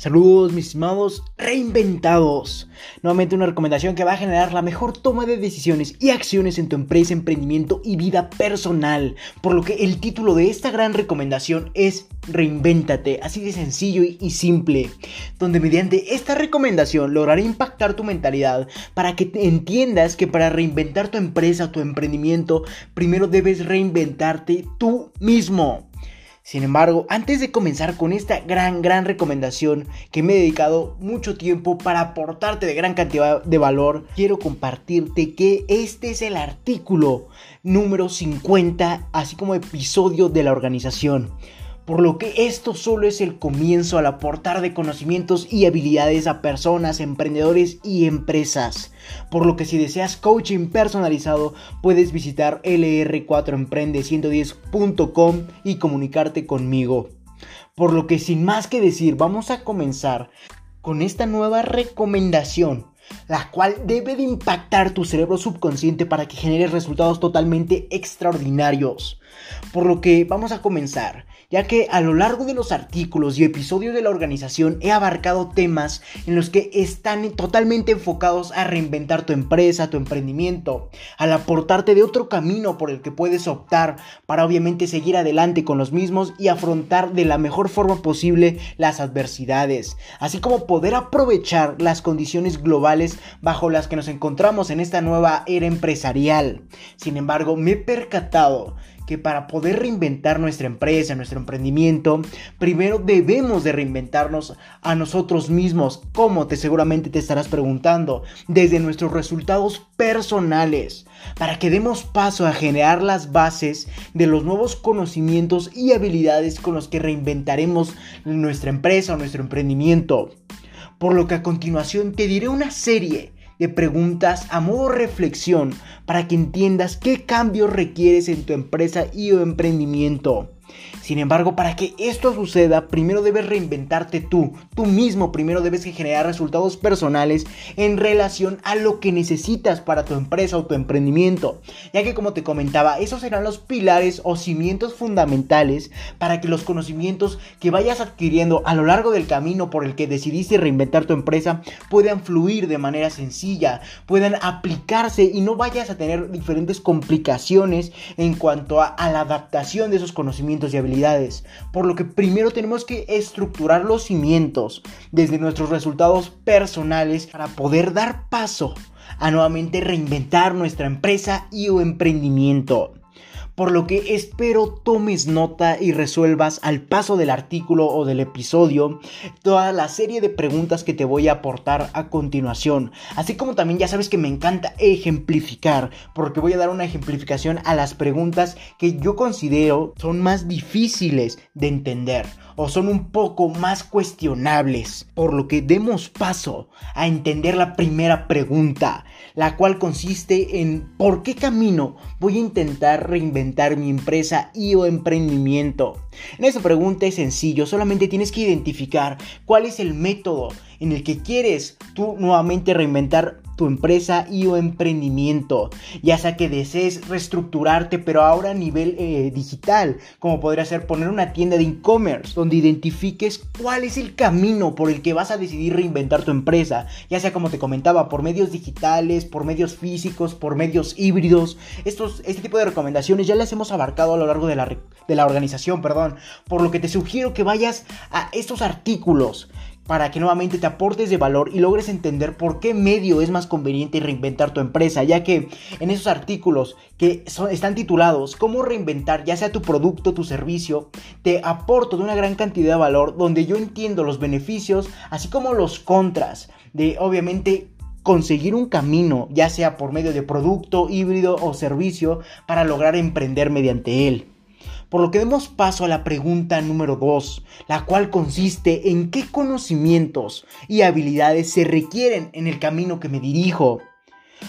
Saludos mis estimados reinventados. Nuevamente una recomendación que va a generar la mejor toma de decisiones y acciones en tu empresa, emprendimiento y vida personal. Por lo que el título de esta gran recomendación es Reinvéntate, así de sencillo y simple. Donde mediante esta recomendación lograré impactar tu mentalidad para que entiendas que para reinventar tu empresa tu emprendimiento, primero debes reinventarte tú mismo. Sin embargo, antes de comenzar con esta gran, gran recomendación que me he dedicado mucho tiempo para aportarte de gran cantidad de valor, quiero compartirte que este es el artículo número 50, así como episodio de la organización por lo que esto solo es el comienzo al aportar de conocimientos y habilidades a personas, emprendedores y empresas. Por lo que si deseas coaching personalizado, puedes visitar lr4emprende110.com y comunicarte conmigo. Por lo que sin más que decir, vamos a comenzar con esta nueva recomendación la cual debe de impactar tu cerebro subconsciente para que genere resultados totalmente extraordinarios. Por lo que vamos a comenzar ya que a lo largo de los artículos y episodios de la organización he abarcado temas en los que están totalmente enfocados a reinventar tu empresa, tu emprendimiento, al aportarte de otro camino por el que puedes optar para obviamente seguir adelante con los mismos y afrontar de la mejor forma posible las adversidades, así como poder aprovechar las condiciones globales bajo las que nos encontramos en esta nueva era empresarial. Sin embargo, me he percatado que para poder reinventar nuestra empresa, nuestro emprendimiento, primero debemos de reinventarnos a nosotros mismos, como te seguramente te estarás preguntando, desde nuestros resultados personales, para que demos paso a generar las bases de los nuevos conocimientos y habilidades con los que reinventaremos nuestra empresa o nuestro emprendimiento. Por lo que a continuación te diré una serie de preguntas a modo reflexión para que entiendas qué cambios requieres en tu empresa y o emprendimiento. Sin embargo, para que esto suceda, primero debes reinventarte tú. Tú mismo primero debes generar resultados personales en relación a lo que necesitas para tu empresa o tu emprendimiento. Ya que como te comentaba, esos serán los pilares o cimientos fundamentales para que los conocimientos que vayas adquiriendo a lo largo del camino por el que decidiste reinventar tu empresa puedan fluir de manera sencilla, puedan aplicarse y no vayas a tener diferentes complicaciones en cuanto a, a la adaptación de esos conocimientos y habilidades. Por lo que primero tenemos que estructurar los cimientos desde nuestros resultados personales para poder dar paso a nuevamente reinventar nuestra empresa y o emprendimiento por lo que espero tomes nota y resuelvas al paso del artículo o del episodio toda la serie de preguntas que te voy a aportar a continuación. Así como también ya sabes que me encanta ejemplificar, porque voy a dar una ejemplificación a las preguntas que yo considero son más difíciles de entender o son un poco más cuestionables. Por lo que demos paso a entender la primera pregunta, la cual consiste en por qué camino voy a intentar reinventar mi empresa y o emprendimiento. En esta pregunta es sencillo, solamente tienes que identificar cuál es el método en el que quieres tú nuevamente reinventar tu empresa y o emprendimiento, ya sea que desees reestructurarte pero ahora a nivel eh, digital, como podría ser poner una tienda de e-commerce donde identifiques cuál es el camino por el que vas a decidir reinventar tu empresa, ya sea como te comentaba, por medios digitales, por medios físicos, por medios híbridos, estos, este tipo de recomendaciones ya las hemos abarcado a lo largo de la, de la organización, perdón, por lo que te sugiero que vayas a estos artículos para que nuevamente te aportes de valor y logres entender por qué medio es más conveniente reinventar tu empresa, ya que en esos artículos que están titulados cómo reinventar ya sea tu producto, tu servicio, te aporto de una gran cantidad de valor donde yo entiendo los beneficios así como los contras de obviamente conseguir un camino, ya sea por medio de producto, híbrido o servicio, para lograr emprender mediante él. Por lo que demos paso a la pregunta número 2, la cual consiste en qué conocimientos y habilidades se requieren en el camino que me dirijo.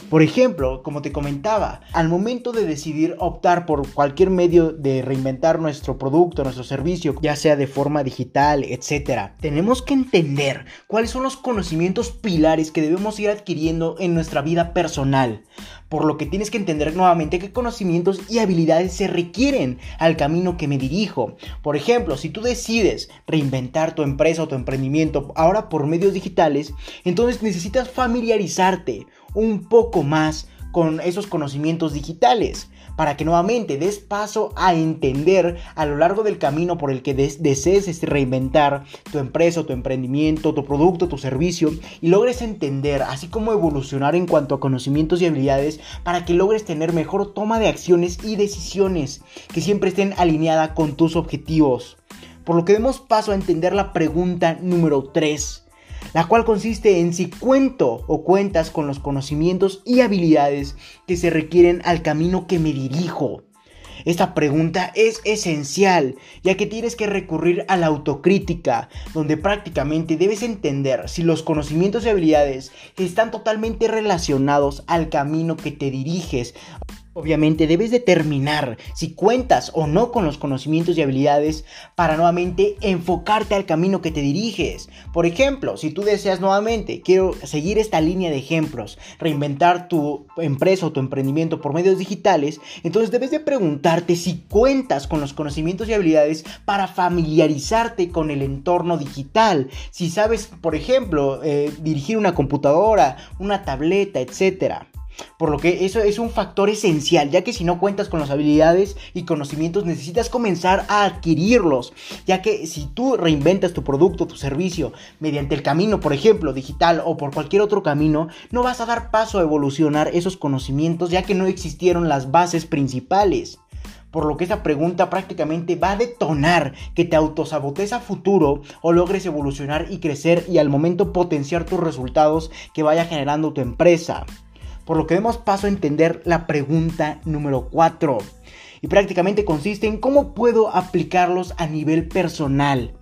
Por ejemplo, como te comentaba, al momento de decidir optar por cualquier medio de reinventar nuestro producto, nuestro servicio, ya sea de forma digital, etc., tenemos que entender cuáles son los conocimientos pilares que debemos ir adquiriendo en nuestra vida personal. Por lo que tienes que entender nuevamente qué conocimientos y habilidades se requieren al camino que me dirijo. Por ejemplo, si tú decides reinventar tu empresa o tu emprendimiento ahora por medios digitales, entonces necesitas familiarizarte un poco más con esos conocimientos digitales para que nuevamente des paso a entender a lo largo del camino por el que desees este, reinventar tu empresa, tu emprendimiento, tu producto, tu servicio y logres entender, así como evolucionar en cuanto a conocimientos y habilidades para que logres tener mejor toma de acciones y decisiones que siempre estén alineadas con tus objetivos. Por lo que demos paso a entender la pregunta número 3 la cual consiste en si cuento o cuentas con los conocimientos y habilidades que se requieren al camino que me dirijo. Esta pregunta es esencial, ya que tienes que recurrir a la autocrítica, donde prácticamente debes entender si los conocimientos y habilidades están totalmente relacionados al camino que te diriges Obviamente debes determinar si cuentas o no con los conocimientos y habilidades para nuevamente enfocarte al camino que te diriges. Por ejemplo, si tú deseas nuevamente, quiero seguir esta línea de ejemplos, reinventar tu empresa o tu emprendimiento por medios digitales, entonces debes de preguntarte si cuentas con los conocimientos y habilidades para familiarizarte con el entorno digital. Si sabes, por ejemplo, eh, dirigir una computadora, una tableta, etcétera. Por lo que eso es un factor esencial, ya que si no cuentas con las habilidades y conocimientos necesitas comenzar a adquirirlos, ya que si tú reinventas tu producto, tu servicio, mediante el camino, por ejemplo, digital o por cualquier otro camino, no vas a dar paso a evolucionar esos conocimientos, ya que no existieron las bases principales. Por lo que esa pregunta prácticamente va a detonar que te autosabotes a futuro o logres evolucionar y crecer y al momento potenciar tus resultados que vaya generando tu empresa por lo que demos paso a entender la pregunta número 4. Y prácticamente consiste en cómo puedo aplicarlos a nivel personal.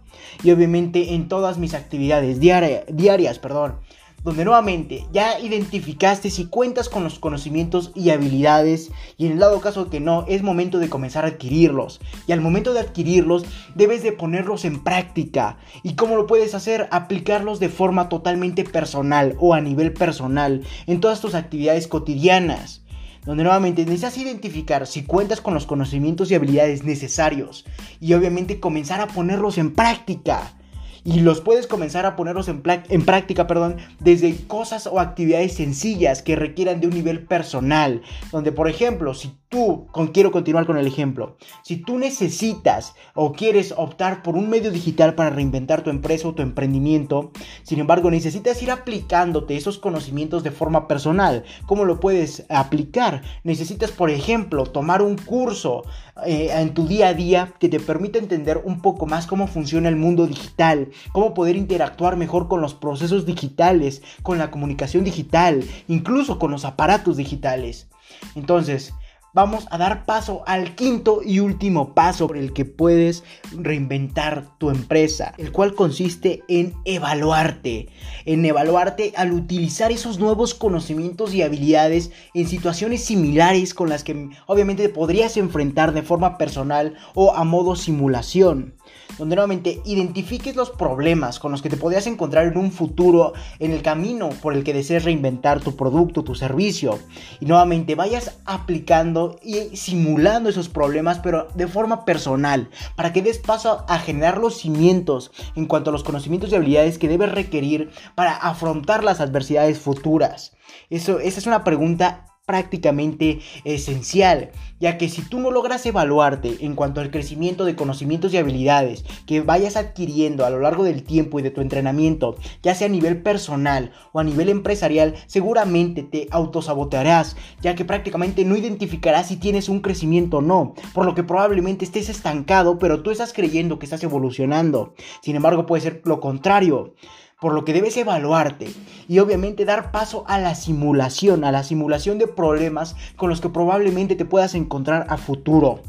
Y obviamente en todas mis actividades diarias, perdón donde nuevamente ya identificaste si cuentas con los conocimientos y habilidades y en el dado caso que no, es momento de comenzar a adquirirlos. Y al momento de adquirirlos debes de ponerlos en práctica. ¿Y cómo lo puedes hacer? Aplicarlos de forma totalmente personal o a nivel personal en todas tus actividades cotidianas donde nuevamente necesitas identificar si cuentas con los conocimientos y habilidades necesarios y obviamente comenzar a ponerlos en práctica y los puedes comenzar a ponerlos en, en práctica, perdón, desde cosas o actividades sencillas que requieran de un nivel personal, donde por ejemplo, si tú, quiero continuar con el ejemplo, si tú necesitas o quieres optar por un medio digital para reinventar tu empresa o tu emprendimiento, sin embargo necesitas ir aplicándote esos conocimientos de forma personal, ¿cómo lo puedes aplicar? Necesitas, por ejemplo, tomar un curso eh, en tu día a día que te permita entender un poco más cómo funciona el mundo digital, cómo poder interactuar mejor con los procesos digitales, con la comunicación digital, incluso con los aparatos digitales. Entonces, vamos a dar paso al quinto y último paso por el que puedes reinventar tu empresa, el cual consiste en evaluarte, en evaluarte al utilizar esos nuevos conocimientos y habilidades en situaciones similares con las que obviamente podrías enfrentar de forma personal o a modo simulación donde nuevamente identifiques los problemas con los que te podrías encontrar en un futuro en el camino por el que desees reinventar tu producto, tu servicio y nuevamente vayas aplicando y simulando esos problemas pero de forma personal para que des paso a generar los cimientos en cuanto a los conocimientos y habilidades que debes requerir para afrontar las adversidades futuras. Eso, esa es una pregunta prácticamente esencial, ya que si tú no logras evaluarte en cuanto al crecimiento de conocimientos y habilidades que vayas adquiriendo a lo largo del tiempo y de tu entrenamiento, ya sea a nivel personal o a nivel empresarial, seguramente te autosabotearás, ya que prácticamente no identificarás si tienes un crecimiento o no, por lo que probablemente estés estancado, pero tú estás creyendo que estás evolucionando. Sin embargo, puede ser lo contrario por lo que debes evaluarte y obviamente dar paso a la simulación, a la simulación de problemas con los que probablemente te puedas encontrar a futuro.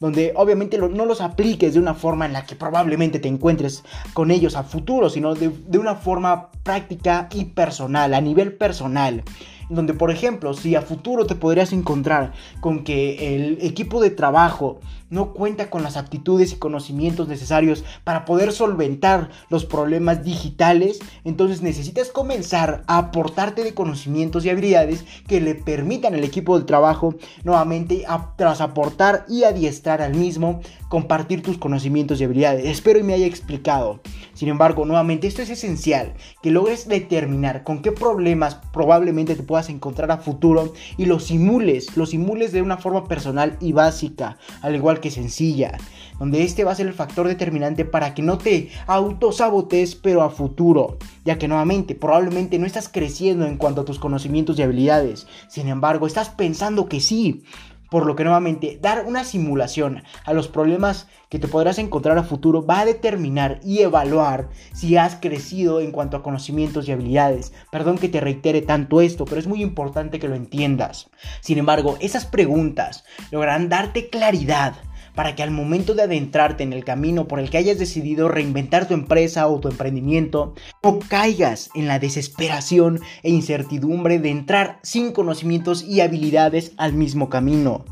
Donde obviamente no los apliques de una forma en la que probablemente te encuentres con ellos a futuro, sino de, una forma práctica y personal, a nivel personal. Donde por ejemplo, si a futuro te podrías encontrar con que el equipo de trabajo no cuenta con las aptitudes y conocimientos necesarios para poder solventar los problemas digitales, entonces necesitas comenzar a aportarte de conocimientos y habilidades que le permitan al equipo de trabajo nuevamente tras aportar y adiestrar al mismo compartir tus conocimientos y habilidades. Espero y me haya explicado. Sin embargo, nuevamente esto es esencial, que logres determinar con qué problemas probablemente te puedas encontrar a futuro y los simules, los simules de una forma personal y básica, al igual que sencilla, donde este va a ser el factor determinante para que no te autosabotes pero a futuro, ya que nuevamente probablemente no estás creciendo en cuanto a tus conocimientos y habilidades, sin embargo estás pensando que sí, por lo que nuevamente dar una simulación a los problemas que te podrás encontrar a futuro va a determinar y evaluar si has crecido en cuanto a conocimientos y habilidades. Perdón que te reitere tanto esto, pero es muy importante que lo entiendas. Sin embargo, esas preguntas lograrán darte claridad para que al momento de adentrarte en el camino por el que hayas decidido reinventar tu empresa o tu emprendimiento, no caigas en la desesperación e incertidumbre de entrar sin conocimientos y habilidades al mismo camino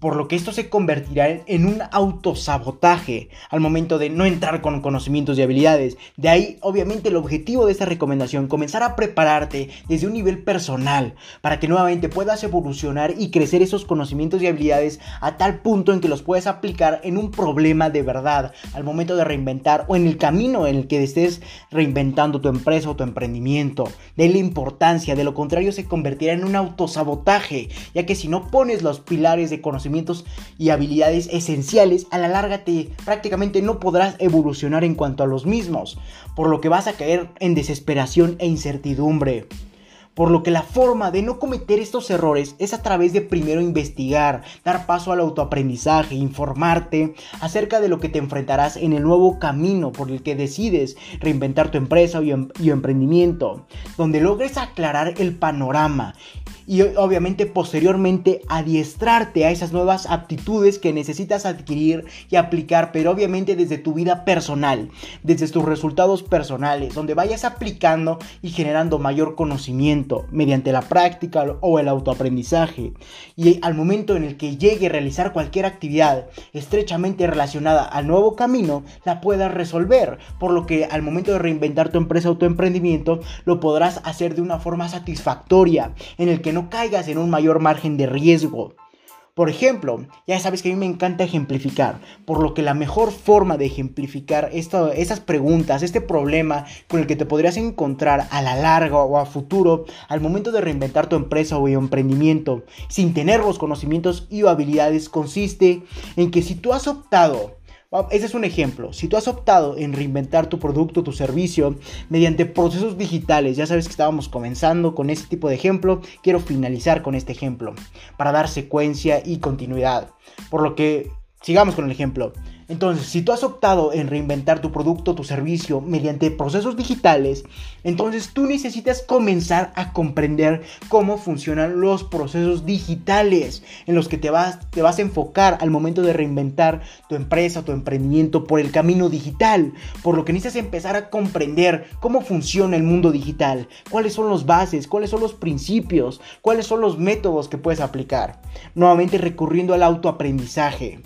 por lo que esto se convertirá en un autosabotaje al momento de no entrar con conocimientos y habilidades. De ahí, obviamente, el objetivo de esta recomendación, comenzar a prepararte desde un nivel personal para que nuevamente puedas evolucionar y crecer esos conocimientos y habilidades a tal punto en que los puedas aplicar en un problema de verdad al momento de reinventar o en el camino en el que estés reinventando tu empresa o tu emprendimiento. De la importancia, de lo contrario se convertirá en un autosabotaje, ya que si no pones los pilares de conocimiento y habilidades esenciales, a la larga te prácticamente no podrás evolucionar en cuanto a los mismos, por lo que vas a caer en desesperación e incertidumbre. Por lo que la forma de no cometer estos errores es a través de primero investigar, dar paso al autoaprendizaje, informarte acerca de lo que te enfrentarás en el nuevo camino por el que decides reinventar tu empresa y, em-, emprendimiento, donde logres aclarar el panorama y obviamente posteriormente adiestrarte a esas nuevas aptitudes que necesitas adquirir y aplicar, pero obviamente desde tu vida personal, desde tus resultados personales, donde vayas aplicando y generando mayor conocimiento mediante la práctica o el autoaprendizaje. Y al momento en el que llegue a realizar cualquier actividad estrechamente relacionada al nuevo camino, la puedas resolver, por lo que al momento de reinventar tu empresa o tu emprendimiento, lo podrás hacer de una forma satisfactoria, en el que no caigas en un mayor margen de riesgo. Por ejemplo, ya sabes que a mí me encanta ejemplificar, por lo que la mejor forma de ejemplificar esas preguntas, este problema con el que te podrías encontrar a la larga o a futuro al momento de reinventar tu empresa o emprendimiento sin tener los conocimientos y habilidades consiste en que si tú has optado ese es un ejemplo. Si tú has optado en reinventar tu producto, tu servicio, mediante procesos digitales, ya sabes que estábamos comenzando con este tipo de ejemplo, quiero finalizar con este ejemplo para dar secuencia y continuidad. Por lo que sigamos con el ejemplo. Entonces, si tú has optado en reinventar tu producto, tu servicio mediante procesos digitales, entonces tú necesitas comenzar a comprender cómo funcionan los procesos digitales en los que te vas, te vas a enfocar al momento de reinventar tu empresa, tu emprendimiento por el camino digital. Por lo que necesitas empezar a comprender cómo funciona el mundo digital, cuáles son los bases, cuáles son los principios, cuáles son los métodos que puedes aplicar. Nuevamente recurriendo al autoaprendizaje.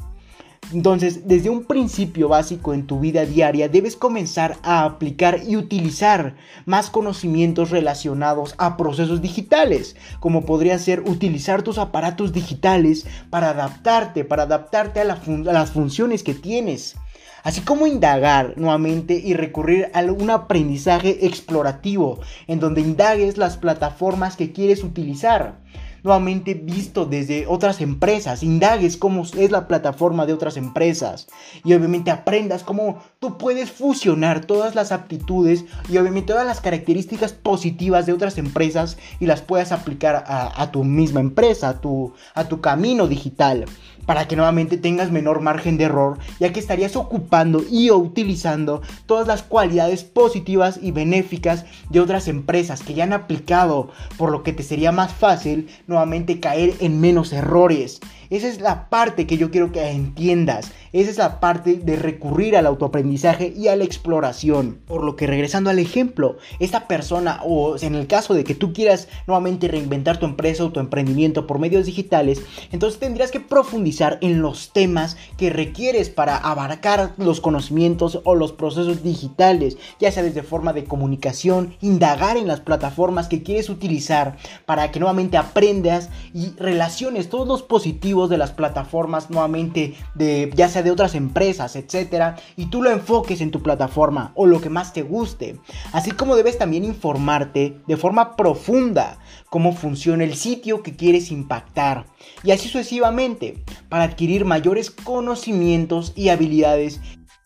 Entonces, desde un principio básico en tu vida diaria, debes comenzar a aplicar y utilizar más conocimientos relacionados a procesos digitales, como podría ser utilizar tus aparatos digitales para adaptarte, para adaptarte a, las funciones que tienes. Así como indagar nuevamente y recurrir a un aprendizaje explorativo en donde indagues las plataformas que quieres utilizar nuevamente visto desde otras empresas, indagues cómo es la plataforma de otras empresas. Y obviamente aprendas cómo tú puedes fusionar todas las aptitudes y obviamente todas las características positivas de otras empresas y las puedas aplicar a, tu misma empresa, a tu, a tu camino digital para que nuevamente tengas menor margen de error, ya que estarías ocupando y utilizando todas las cualidades positivas y benéficas de otras empresas que ya han aplicado, por lo que te sería más fácil nuevamente caer en menos errores. Esa es la parte que yo quiero que entiendas. Esa es la parte de recurrir al autoaprendizaje y a la exploración. Por lo que regresando al ejemplo, esta persona o en el caso de que tú quieras nuevamente reinventar tu empresa o tu emprendimiento por medios digitales, entonces tendrías que profundizar en los temas que requieres para abarcar los conocimientos o los procesos digitales, ya sea desde forma de comunicación, indagar en las plataformas que quieres utilizar para que nuevamente aprendas y relaciones todos los positivos de las plataformas nuevamente de ya sea de otras empresas, etcétera, y tú lo enfoques en tu plataforma o lo que más te guste. Así como debes también informarte de forma profunda cómo funciona el sitio que quieres impactar y así sucesivamente para adquirir mayores conocimientos y habilidades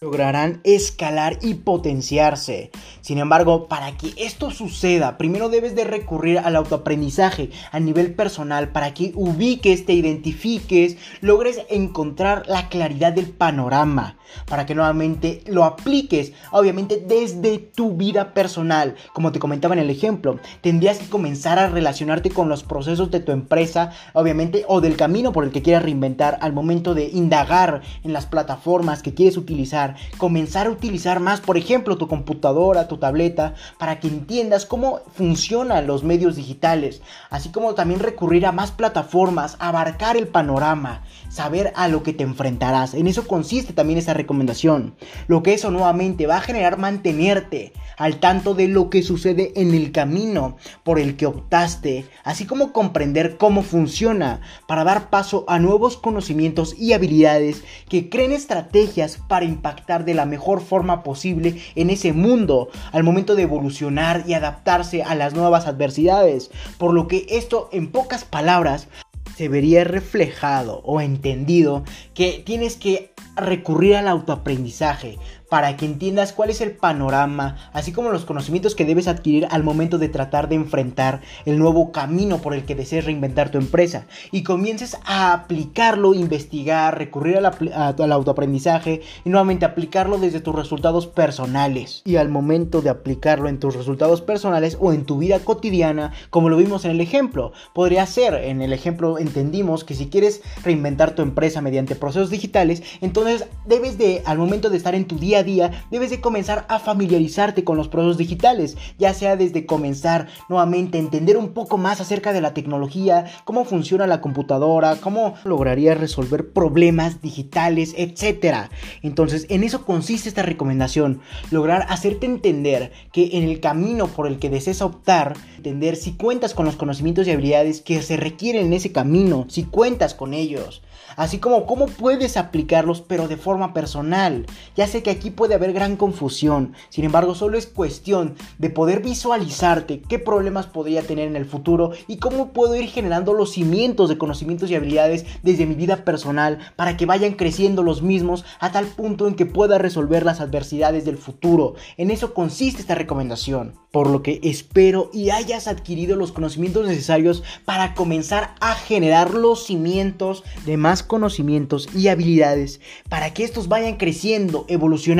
lograrán escalar y potenciarse. Sin embargo, para que esto suceda, primero debes de recurrir al autoaprendizaje a nivel personal para que ubiques, te identifiques, logres encontrar la claridad del panorama, para que nuevamente lo apliques, obviamente desde tu vida personal. Como te comentaba en el ejemplo, tendrías que comenzar a relacionarte con los procesos de tu empresa, obviamente, o del camino por el que quieras reinventar al momento de indagar en las plataformas que quieres utilizar comenzar a utilizar más, por ejemplo, tu computadora, tu tableta, para que entiendas cómo funcionan los medios digitales, así como también recurrir a más plataformas, abarcar el panorama, saber a lo que te enfrentarás. En eso consiste también esa recomendación. Lo que eso nuevamente va a generar mantenerte al tanto de lo que sucede en el camino por el que optaste, así como comprender cómo funciona para dar paso a nuevos conocimientos y habilidades que creen estrategias para impactar de la mejor forma posible en ese mundo al momento de evolucionar y adaptarse a las nuevas adversidades. Por lo que esto en pocas palabras se vería reflejado o entendido que tienes que recurrir al autoaprendizaje para que entiendas cuál es el panorama, así como los conocimientos que debes adquirir al momento de tratar de enfrentar el nuevo camino por el que desees reinventar tu empresa y comiences a aplicarlo, investigar, recurrir al autoaprendizaje y nuevamente aplicarlo desde tus resultados personales. Y al momento de aplicarlo en tus resultados personales o en tu vida cotidiana, como lo vimos en el ejemplo, podría ser, en el ejemplo entendimos que si quieres reinventar tu empresa mediante procesos digitales, entonces debes de, al momento de estar en tu día día, debes de comenzar a familiarizarte con los procesos digitales, ya sea desde comenzar nuevamente a entender un poco más acerca de la tecnología, cómo funciona la computadora, cómo lograría resolver problemas digitales, etc. Entonces, en eso consiste esta recomendación, lograr hacerte entender que en el camino por el que deseas optar, entender si cuentas con los conocimientos y habilidades que se requieren en ese camino, si cuentas con ellos, así como cómo puedes aplicarlos pero de forma personal. Ya sé que aquí puede haber gran confusión, sin embargo solo es cuestión de poder visualizarte qué problemas podría tener en el futuro y cómo puedo ir generando los cimientos de conocimientos y habilidades desde mi vida personal para que vayan creciendo los mismos a tal punto en que pueda resolver las adversidades del futuro. En eso consiste esta recomendación, por lo que espero y hayas adquirido los conocimientos necesarios para comenzar a generar los cimientos de más conocimientos y habilidades para que estos vayan creciendo, evolucionando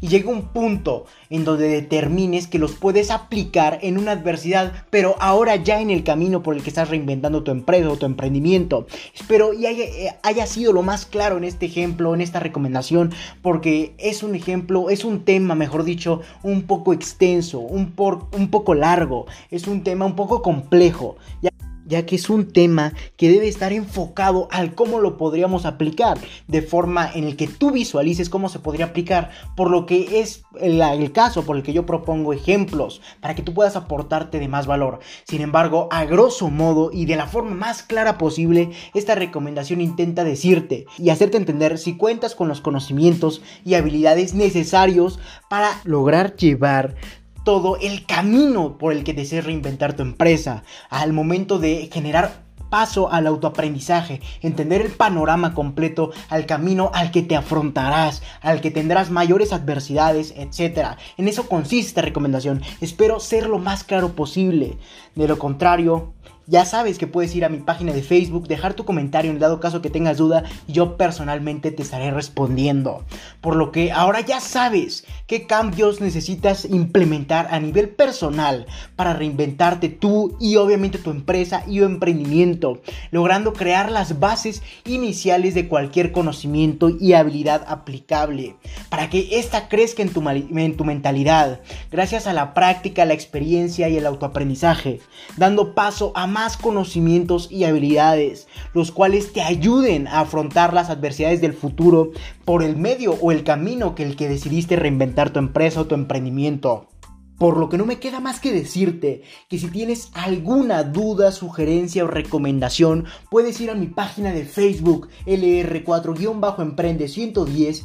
y llegue un punto en donde determines que los puedes aplicar en una adversidad, pero ahora ya en el camino por el que estás reinventando tu empresa o tu emprendimiento. Espero y haya, eh, haya sido lo más claro en este ejemplo, en esta recomendación, porque es un ejemplo, es un tema, mejor dicho, un poco extenso, un, por, un poco largo, es un tema un poco complejo que es un tema que debe estar enfocado al cómo lo podríamos aplicar, de forma en el que tú visualices cómo se podría aplicar, por lo que es el, caso por el que yo propongo ejemplos, para que tú puedas aportarte de más valor. Sin embargo, a grosso modo y de la forma más clara posible, esta recomendación intenta decirte y hacerte entender si cuentas con los conocimientos y habilidades necesarios para lograr llevar todo el camino por el que desees reinventar tu empresa, al momento de generar paso al autoaprendizaje, entender el panorama completo, al camino al que te afrontarás, al que tendrás mayores adversidades, etc. En eso consiste esta recomendación. Espero ser lo más claro posible. De lo contrario, Ya sabes que puedes ir a mi página de Facebook, dejar tu comentario en dado caso que tengas duda y yo personalmente te estaré respondiendo. Por lo que ahora ya sabes qué cambios necesitas implementar a nivel personal para reinventarte tú y obviamente tu empresa y tu emprendimiento, logrando crear las bases iniciales de cualquier conocimiento y habilidad aplicable para que ésta crezca en tu, en tu mentalidad, gracias a la práctica, la experiencia y el autoaprendizaje, dando paso a más conocimientos y habilidades, los cuales te ayuden a afrontar las adversidades del futuro por el medio o el camino que el que decidiste reinventar tu empresa o tu emprendimiento. Por lo que no me queda más que decirte que si tienes alguna duda, sugerencia o recomendación, puedes ir a mi página de Facebook LR4-Emprende 110